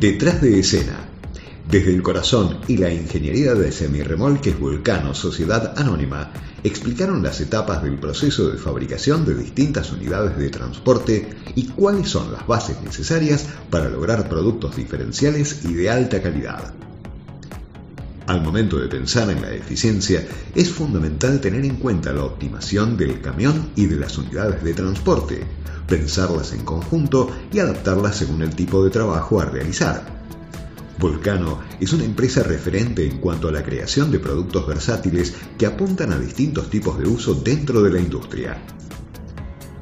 Detrás de escena. Desde el corazón y la ingeniería de semirremolques Vulcano Sociedad Anónima explicaron las etapas del proceso de fabricación de distintas unidades de transporte y cuáles son las bases necesarias para lograr productos diferenciales y de alta calidad. Al momento de pensar en la eficiencia, es fundamental tener en cuenta la optimación del camión y de las unidades de transporte, pensarlas en conjunto y adaptarlas según el tipo de trabajo a realizar. Volcano es una empresa referente en cuanto a la creación de productos versátiles que apuntan a distintos tipos de uso dentro de la industria.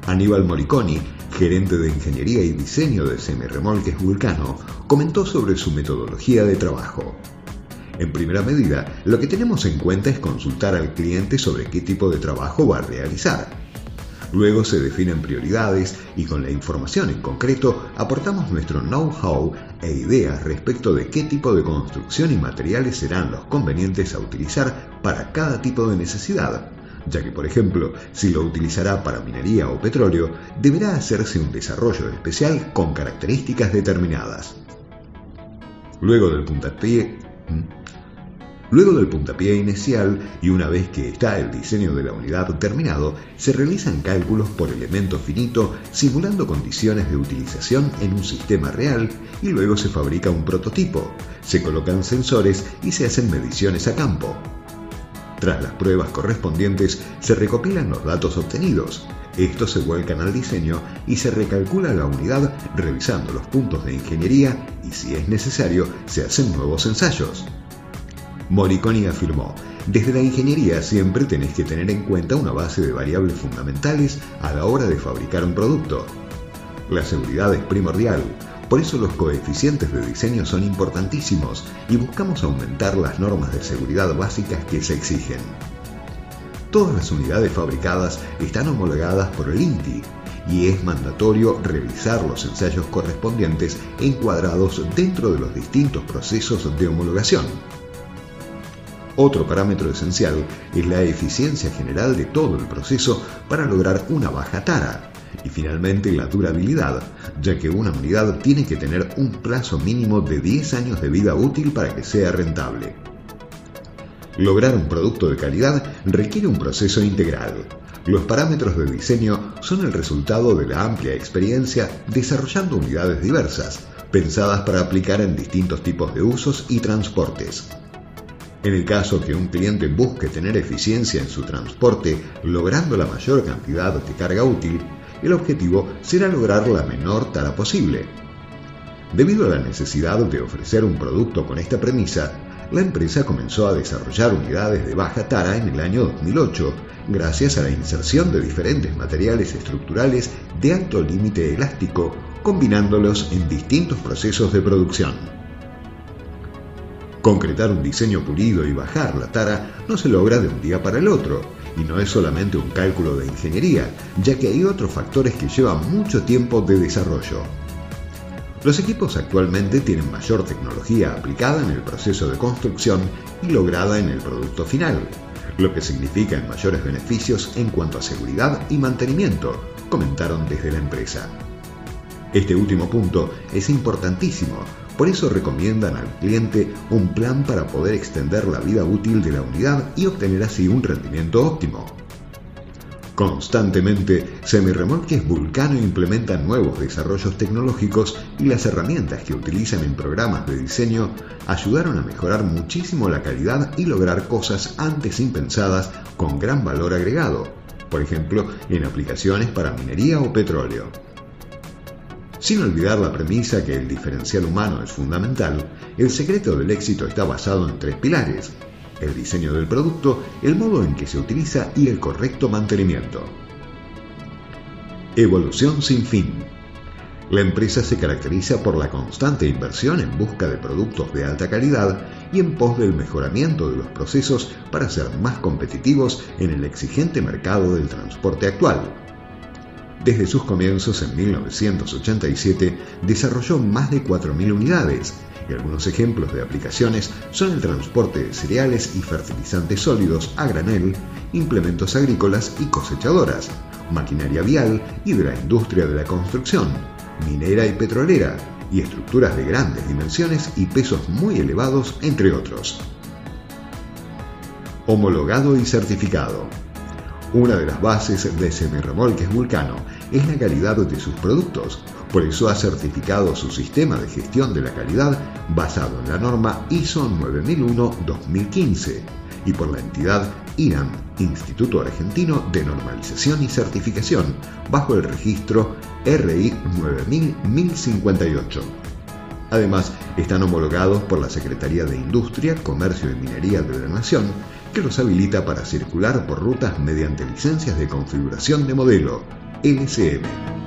Aníbal Moriconi, gerente de ingeniería y diseño de semirremolques Vulcano, comentó sobre su metodología de trabajo. En primera medida, lo que tenemos en cuenta es consultar al cliente sobre qué tipo de trabajo va a realizar. Luego se definen prioridades y con la información en concreto aportamos nuestro know-how e ideas respecto de qué tipo de construcción y materiales serán los convenientes a utilizar para cada tipo de necesidad, ya que por ejemplo, si lo utilizará para minería o petróleo, deberá hacerse un desarrollo especial con características determinadas. Luego del puntapié, Luego del puntapié inicial y una vez que está el diseño de la unidad terminado, se realizan cálculos por elemento finito simulando condiciones de utilización en un sistema real y luego se fabrica un prototipo, se colocan sensores y se hacen mediciones a campo. Tras las pruebas correspondientes se recopilan los datos obtenidos, estos se vuelcan al diseño y se recalcula la unidad revisando los puntos de ingeniería y si es necesario se hacen nuevos ensayos. Moriconi afirmó, desde la ingeniería siempre tenés que tener en cuenta una base de variables fundamentales a la hora de fabricar un producto. La seguridad es primordial, por eso los coeficientes de diseño son importantísimos y buscamos aumentar las normas de seguridad básicas que se exigen. Todas las unidades fabricadas están homologadas por el INTI y es mandatorio revisar los ensayos correspondientes encuadrados dentro de los distintos procesos de homologación. Otro parámetro esencial es la eficiencia general de todo el proceso para lograr una baja tara. Y finalmente la durabilidad, ya que una unidad tiene que tener un plazo mínimo de 10 años de vida útil para que sea rentable. Lograr un producto de calidad requiere un proceso integral. Los parámetros de diseño son el resultado de la amplia experiencia desarrollando unidades diversas, pensadas para aplicar en distintos tipos de usos y transportes. En el caso que un cliente busque tener eficiencia en su transporte, logrando la mayor cantidad de carga útil, el objetivo será lograr la menor tara posible. Debido a la necesidad de ofrecer un producto con esta premisa, la empresa comenzó a desarrollar unidades de baja tara en el año 2008, gracias a la inserción de diferentes materiales estructurales de alto límite elástico, combinándolos en distintos procesos de producción. Concretar un diseño pulido y bajar la tara no se logra de un día para el otro, y no es solamente un cálculo de ingeniería, ya que hay otros factores que llevan mucho tiempo de desarrollo. Los equipos actualmente tienen mayor tecnología aplicada en el proceso de construcción y lograda en el producto final, lo que significa en mayores beneficios en cuanto a seguridad y mantenimiento, comentaron desde la empresa. Este último punto es importantísimo, por eso recomiendan al cliente un plan para poder extender la vida útil de la unidad y obtener así un rendimiento óptimo. Constantemente, Semirremolques Vulcano implementan nuevos desarrollos tecnológicos y las herramientas que utilizan en programas de diseño ayudaron a mejorar muchísimo la calidad y lograr cosas antes impensadas con gran valor agregado, por ejemplo, en aplicaciones para minería o petróleo. Sin olvidar la premisa que el diferencial humano es fundamental, el secreto del éxito está basado en tres pilares, el diseño del producto, el modo en que se utiliza y el correcto mantenimiento. Evolución sin fin. La empresa se caracteriza por la constante inversión en busca de productos de alta calidad y en pos del mejoramiento de los procesos para ser más competitivos en el exigente mercado del transporte actual. Desde sus comienzos en 1987 desarrolló más de 4.000 unidades y algunos ejemplos de aplicaciones son el transporte de cereales y fertilizantes sólidos a granel, implementos agrícolas y cosechadoras, maquinaria vial y de la industria de la construcción, minera y petrolera, y estructuras de grandes dimensiones y pesos muy elevados, entre otros. Homologado y certificado. Una de las bases de semirremolques Vulcano es la calidad de sus productos, por eso ha certificado su sistema de gestión de la calidad basado en la norma ISO 9001-2015 y por la entidad INAM, Instituto Argentino de Normalización y Certificación, bajo el registro RI 9000-1058. Además, están homologados por la Secretaría de Industria, Comercio y Minería de la Nación, que los habilita para circular por rutas mediante licencias de configuración de modelo, LCM.